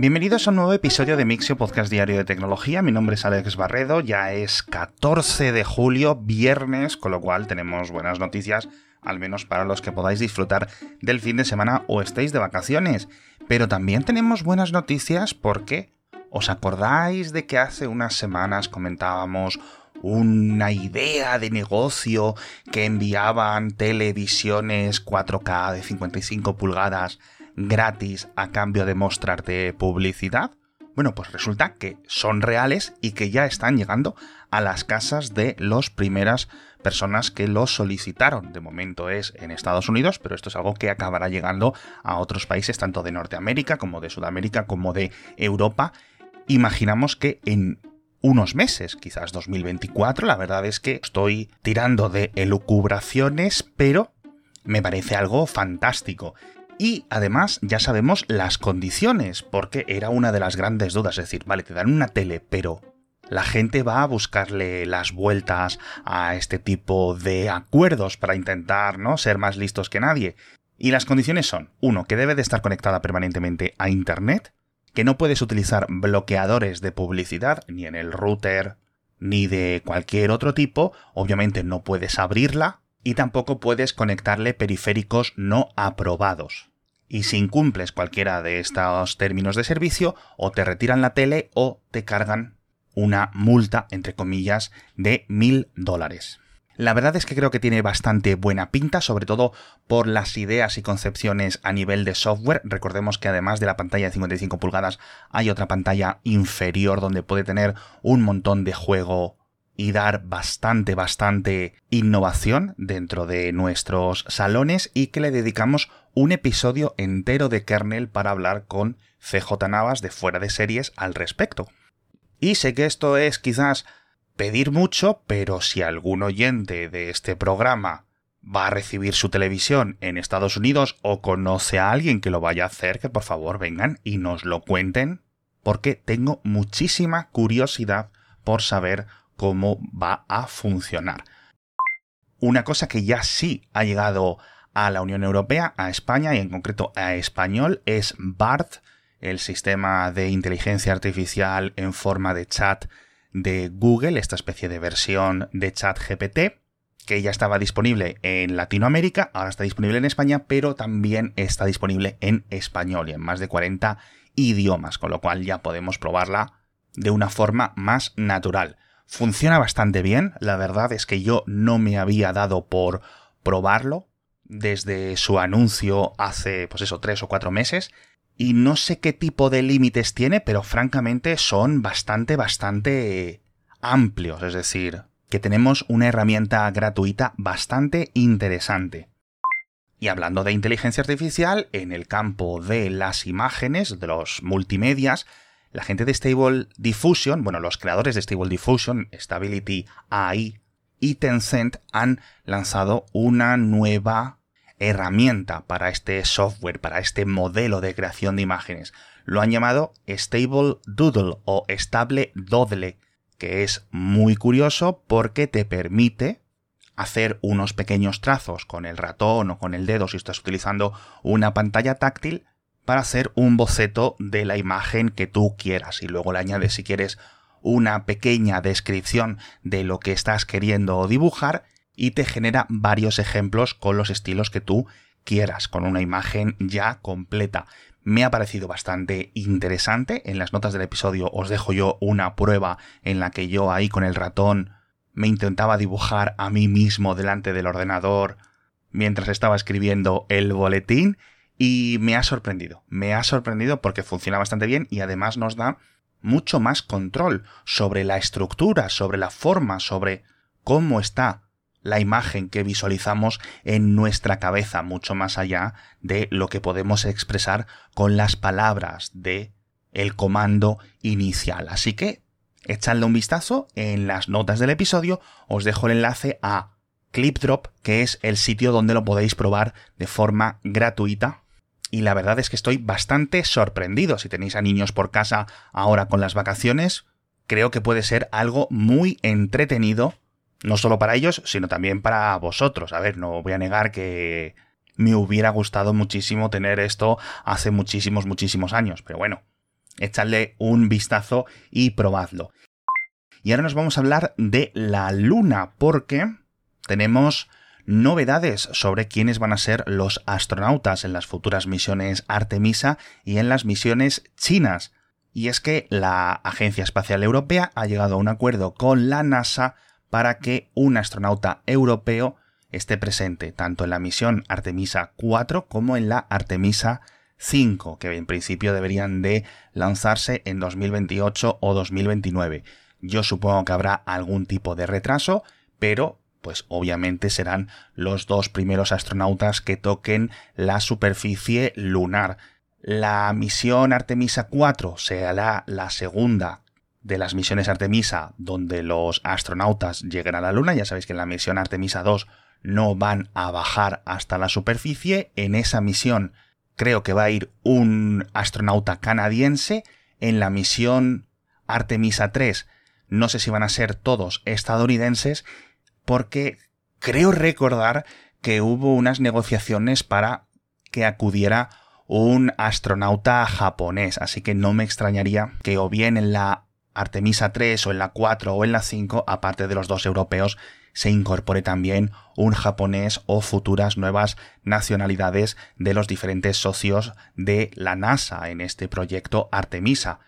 Bienvenidos a un nuevo episodio de Mixio Podcast Diario de Tecnología. Mi nombre es Alex Barredo, ya es 14 de julio, viernes, con lo cual tenemos buenas noticias, al menos para los que podáis disfrutar del fin de semana o estéis de vacaciones. Pero también tenemos buenas noticias porque ¿os acordáis de que hace unas semanas comentábamos una idea de negocio que enviaban televisiones 4K de 55 pulgadas gratis a cambio de mostrarte publicidad? Bueno, pues resulta que son reales y que ya están llegando a las casas de las primeras personas que lo solicitaron. De momento es en Estados Unidos, pero esto es algo que acabará llegando a otros países, tanto de Norteamérica como de Sudamérica, como de Europa. Imaginamos que en unos meses, quizás 2024. La verdad es que estoy tirando de elucubraciones, pero me parece algo fantástico. Y además ya sabemos las condiciones, porque era una de las grandes dudas. Es decir, vale, te dan una tele, pero la gente va a buscarle las vueltas a este tipo de acuerdos para intentar ¿no? ser más listos que nadie. Y las condiciones son, uno, que debe de estar conectada permanentemente a Internet, que no puedes utilizar bloqueadores de publicidad ni en el router ni de cualquier otro tipo, obviamente no puedes abrirla y tampoco puedes conectarle periféricos no aprobados. Y si incumples cualquiera de estos términos de servicio, o te retiran la tele o te cargan una multa, entre comillas, de mil dólares. La verdad es que creo que tiene bastante buena pinta, sobre todo por las ideas y concepciones a nivel de software. Recordemos que además de la pantalla de 55 pulgadas hay otra pantalla inferior donde puede tener un montón de juego y dar bastante, bastante innovación dentro de nuestros salones y que le dedicamos un episodio entero de kernel para hablar con CJ Navas de fuera de series al respecto. Y sé que esto es quizás pedir mucho, pero si algún oyente de este programa va a recibir su televisión en Estados Unidos o conoce a alguien que lo vaya a hacer, que por favor vengan y nos lo cuenten, porque tengo muchísima curiosidad por saber cómo va a funcionar. Una cosa que ya sí ha llegado a la Unión Europea, a España y en concreto a español es BART, el sistema de inteligencia artificial en forma de chat de Google, esta especie de versión de ChatGPT, que ya estaba disponible en Latinoamérica, ahora está disponible en España, pero también está disponible en español y en más de 40 idiomas, con lo cual ya podemos probarla de una forma más natural. Funciona bastante bien, la verdad es que yo no me había dado por probarlo desde su anuncio hace, pues eso, tres o cuatro meses, y no sé qué tipo de límites tiene, pero francamente son bastante, bastante amplios. Es decir, que tenemos una herramienta gratuita bastante interesante. Y hablando de inteligencia artificial, en el campo de las imágenes, de los multimedias, la gente de Stable Diffusion, bueno, los creadores de Stable Diffusion, Stability AI y Tencent han lanzado una nueva herramienta para este software, para este modelo de creación de imágenes. Lo han llamado Stable Doodle o Estable Doodle, que es muy curioso porque te permite hacer unos pequeños trazos con el ratón o con el dedo si estás utilizando una pantalla táctil para hacer un boceto de la imagen que tú quieras y luego le añades si quieres una pequeña descripción de lo que estás queriendo dibujar y te genera varios ejemplos con los estilos que tú quieras, con una imagen ya completa. Me ha parecido bastante interesante. En las notas del episodio os dejo yo una prueba en la que yo ahí con el ratón me intentaba dibujar a mí mismo delante del ordenador mientras estaba escribiendo el boletín y me ha sorprendido. Me ha sorprendido porque funciona bastante bien y además nos da mucho más control sobre la estructura, sobre la forma, sobre cómo está la imagen que visualizamos en nuestra cabeza, mucho más allá de lo que podemos expresar con las palabras de el comando inicial. Así que echadle un vistazo en las notas del episodio, os dejo el enlace a ClipDrop, que es el sitio donde lo podéis probar de forma gratuita. Y la verdad es que estoy bastante sorprendido. Si tenéis a niños por casa ahora con las vacaciones, creo que puede ser algo muy entretenido no solo para ellos, sino también para vosotros. A ver, no voy a negar que me hubiera gustado muchísimo tener esto hace muchísimos, muchísimos años, pero bueno, echadle un vistazo y probadlo. Y ahora nos vamos a hablar de la Luna, porque tenemos novedades sobre quiénes van a ser los astronautas en las futuras misiones Artemisa y en las misiones chinas. Y es que la Agencia Espacial Europea ha llegado a un acuerdo con la NASA para que un astronauta europeo esté presente tanto en la misión Artemisa 4 como en la Artemisa 5, que en principio deberían de lanzarse en 2028 o 2029. Yo supongo que habrá algún tipo de retraso, pero pues obviamente serán los dos primeros astronautas que toquen la superficie lunar. La misión Artemisa 4 será la segunda de las misiones Artemisa donde los astronautas lleguen a la Luna. Ya sabéis que en la misión Artemisa 2 no van a bajar hasta la superficie. En esa misión creo que va a ir un astronauta canadiense. En la misión Artemisa 3 no sé si van a ser todos estadounidenses porque creo recordar que hubo unas negociaciones para que acudiera un astronauta japonés, así que no me extrañaría que o bien en la Artemisa 3 o en la 4 o en la 5, aparte de los dos europeos, se incorpore también un japonés o futuras nuevas nacionalidades de los diferentes socios de la NASA en este proyecto Artemisa.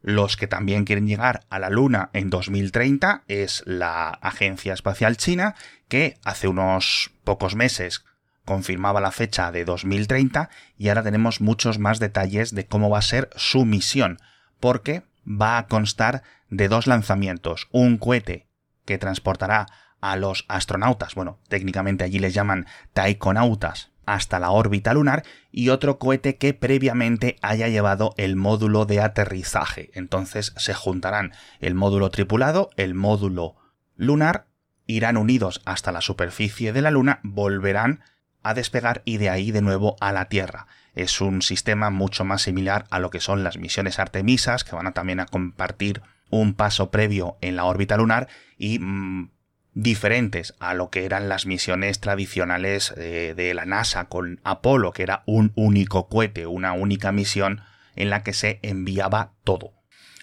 Los que también quieren llegar a la Luna en 2030 es la Agencia Espacial China, que hace unos pocos meses confirmaba la fecha de 2030 y ahora tenemos muchos más detalles de cómo va a ser su misión, porque va a constar de dos lanzamientos, un cohete que transportará a los astronautas, bueno, técnicamente allí les llaman taikonautas, hasta la órbita lunar y otro cohete que previamente haya llevado el módulo de aterrizaje. Entonces se juntarán el módulo tripulado, el módulo lunar, irán unidos hasta la superficie de la Luna, volverán a despegar y de ahí de nuevo a la Tierra. Es un sistema mucho más similar a lo que son las misiones Artemisas, que van a también a compartir un paso previo en la órbita lunar y mm, diferentes a lo que eran las misiones tradicionales eh, de la NASA con Apolo, que era un único cohete, una única misión en la que se enviaba todo.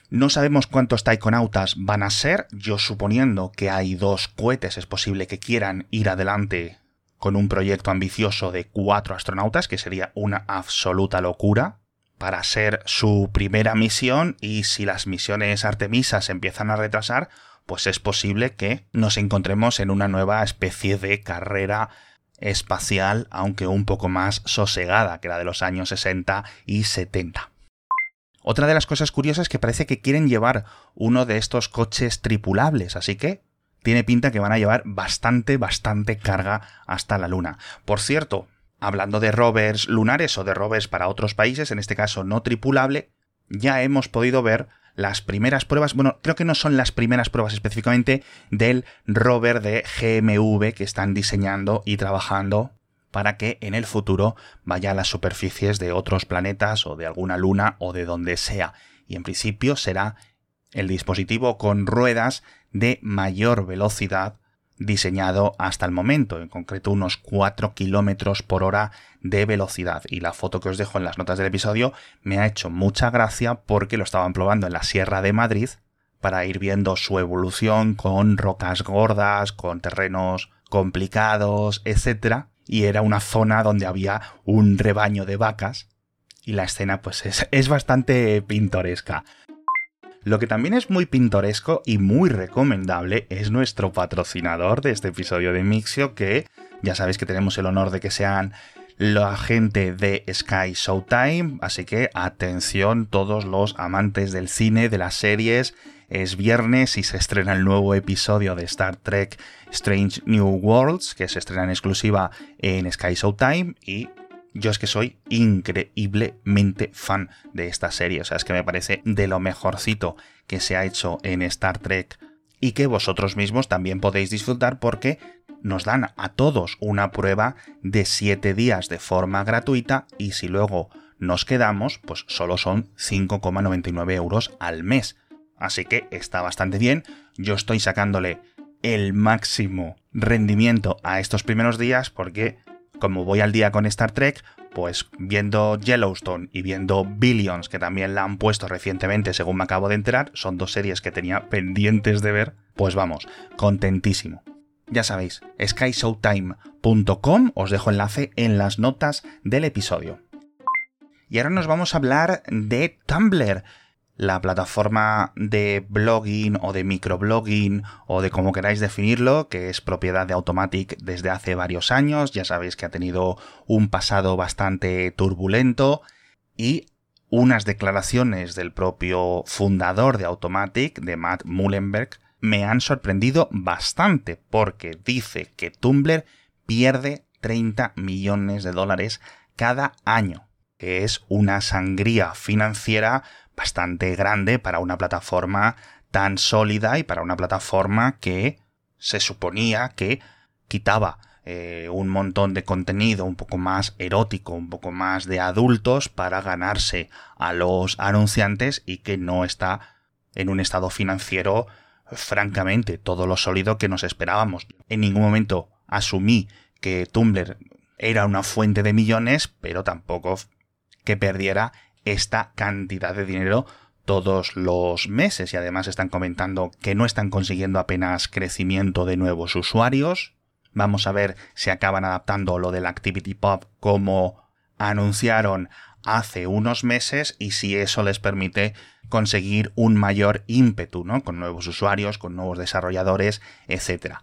No sabemos cuántos taikonautas van a ser, yo suponiendo que hay dos cohetes es posible que quieran ir adelante con un proyecto ambicioso de cuatro astronautas, que sería una absoluta locura para ser su primera misión y si las misiones Artemisas empiezan a retrasar, pues es posible que nos encontremos en una nueva especie de carrera espacial, aunque un poco más sosegada que la de los años 60 y 70. Otra de las cosas curiosas es que parece que quieren llevar uno de estos coches tripulables, así que tiene pinta que van a llevar bastante, bastante carga hasta la Luna. Por cierto, hablando de rovers lunares o de rovers para otros países, en este caso no tripulable, ya hemos podido ver las primeras pruebas, bueno, creo que no son las primeras pruebas específicamente del rover de GMV que están diseñando y trabajando para que en el futuro vaya a las superficies de otros planetas o de alguna luna o de donde sea. Y en principio será el dispositivo con ruedas de mayor velocidad diseñado hasta el momento, en concreto unos 4 kilómetros por hora de velocidad. Y la foto que os dejo en las notas del episodio me ha hecho mucha gracia porque lo estaban probando en la Sierra de Madrid para ir viendo su evolución con rocas gordas, con terrenos complicados, etc. Y era una zona donde había un rebaño de vacas y la escena pues es, es bastante pintoresca. Lo que también es muy pintoresco y muy recomendable es nuestro patrocinador de este episodio de Mixio, que ya sabéis que tenemos el honor de que sean la gente de Sky Showtime, así que atención todos los amantes del cine, de las series. Es viernes y se estrena el nuevo episodio de Star Trek Strange New Worlds, que se estrena en exclusiva en Sky Showtime y yo es que soy increíblemente fan de esta serie, o sea, es que me parece de lo mejorcito que se ha hecho en Star Trek y que vosotros mismos también podéis disfrutar porque nos dan a todos una prueba de 7 días de forma gratuita y si luego nos quedamos, pues solo son 5,99 euros al mes. Así que está bastante bien, yo estoy sacándole el máximo rendimiento a estos primeros días porque como voy al día con Star Trek, pues viendo Yellowstone y viendo Billions, que también la han puesto recientemente, según me acabo de enterar, son dos series que tenía pendientes de ver, pues vamos, contentísimo. Ya sabéis, skyshowtime.com, os dejo enlace en las notas del episodio. Y ahora nos vamos a hablar de Tumblr, la plataforma de blogging o de microblogging o de como queráis definirlo, que es propiedad de Automatic desde hace varios años, ya sabéis que ha tenido un pasado bastante turbulento y unas declaraciones del propio fundador de Automatic, de Matt Mullenberg, me han sorprendido bastante porque dice que Tumblr pierde 30 millones de dólares cada año que es una sangría financiera bastante grande para una plataforma tan sólida y para una plataforma que se suponía que quitaba eh, un montón de contenido un poco más erótico, un poco más de adultos para ganarse a los anunciantes y que no está en un estado financiero francamente todo lo sólido que nos esperábamos. En ningún momento asumí que Tumblr era una fuente de millones, pero tampoco que perdiera esta cantidad de dinero todos los meses y además están comentando que no están consiguiendo apenas crecimiento de nuevos usuarios. Vamos a ver si acaban adaptando lo del Activity Pop como anunciaron hace unos meses y si eso les permite conseguir un mayor ímpetu, ¿no? Con nuevos usuarios, con nuevos desarrolladores, etc.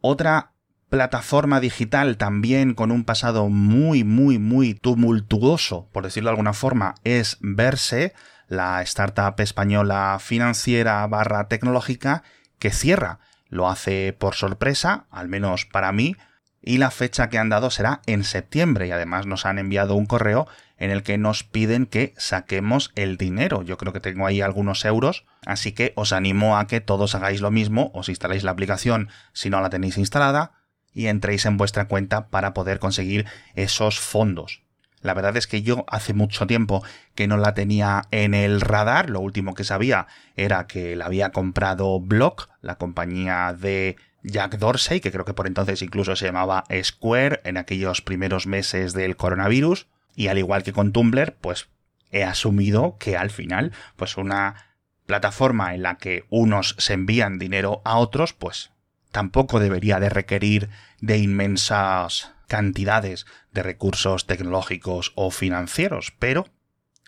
Otra plataforma digital también con un pasado muy, muy, muy tumultuoso, por decirlo de alguna forma, es Verse, la startup española financiera barra tecnológica que cierra. Lo hace por sorpresa, al menos para mí, y la fecha que han dado será en septiembre y además nos han enviado un correo en el que nos piden que saquemos el dinero. Yo creo que tengo ahí algunos euros, así que os animo a que todos hagáis lo mismo, os instaléis la aplicación si no la tenéis instalada, y entréis en vuestra cuenta para poder conseguir esos fondos. La verdad es que yo hace mucho tiempo que no la tenía en el radar. Lo último que sabía era que la había comprado Block, la compañía de Jack Dorsey, que creo que por entonces incluso se llamaba Square en aquellos primeros meses del coronavirus. Y al igual que con Tumblr, pues he asumido que al final, pues una plataforma en la que unos se envían dinero a otros, pues tampoco debería de requerir de inmensas cantidades de recursos tecnológicos o financieros, pero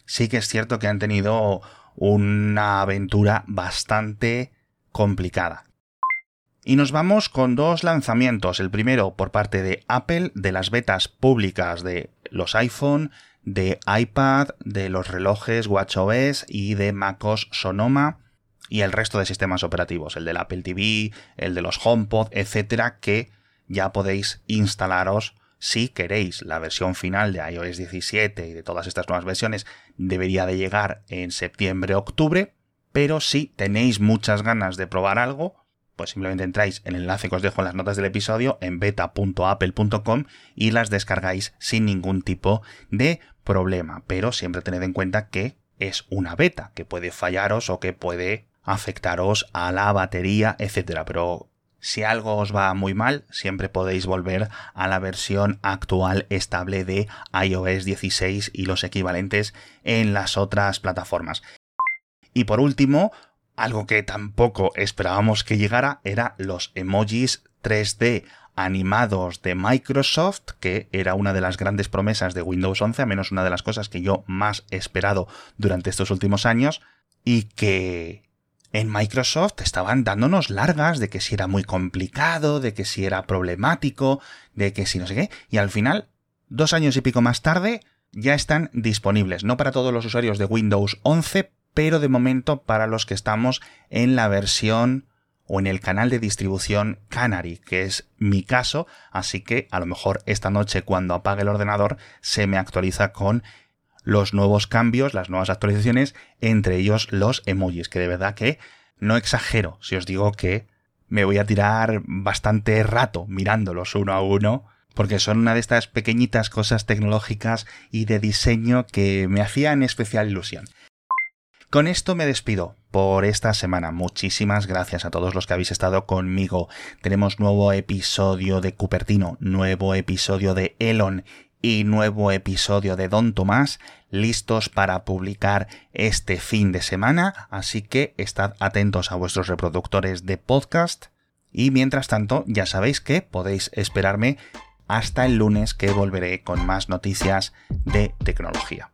sí que es cierto que han tenido una aventura bastante complicada. Y nos vamos con dos lanzamientos. El primero por parte de Apple, de las betas públicas de los iPhone, de iPad, de los relojes WatchOS y de MacOS Sonoma y el resto de sistemas operativos, el del Apple TV, el de los HomePod, etcétera, que ya podéis instalaros si queréis. La versión final de iOS 17 y de todas estas nuevas versiones debería de llegar en septiembre-octubre, pero si tenéis muchas ganas de probar algo, pues simplemente entráis en el enlace que os dejo en las notas del episodio en beta.apple.com y las descargáis sin ningún tipo de problema. Pero siempre tened en cuenta que es una beta, que puede fallaros o que puede afectaros a la batería, etcétera. Pero si algo os va muy mal, siempre podéis volver a la versión actual estable de iOS 16 y los equivalentes en las otras plataformas. Y por último, algo que tampoco esperábamos que llegara era los emojis 3D animados de Microsoft, que era una de las grandes promesas de Windows 11, a menos una de las cosas que yo más he esperado durante estos últimos años, y que en Microsoft estaban dándonos largas de que si era muy complicado, de que si era problemático, de que si no sé qué, y al final, dos años y pico más tarde, ya están disponibles, no para todos los usuarios de Windows 11, pero de momento para los que estamos en la versión o en el canal de distribución Canary, que es mi caso, así que a lo mejor esta noche cuando apague el ordenador se me actualiza con los nuevos cambios, las nuevas actualizaciones, entre ellos los emojis, que de verdad que no exagero si os digo que me voy a tirar bastante rato mirándolos uno a uno, porque son una de estas pequeñitas cosas tecnológicas y de diseño que me hacían especial ilusión. Con esto me despido por esta semana. Muchísimas gracias a todos los que habéis estado conmigo. Tenemos nuevo episodio de Cupertino, nuevo episodio de Elon y nuevo episodio de Don Tomás listos para publicar este fin de semana, así que estad atentos a vuestros reproductores de podcast y mientras tanto ya sabéis que podéis esperarme hasta el lunes que volveré con más noticias de tecnología.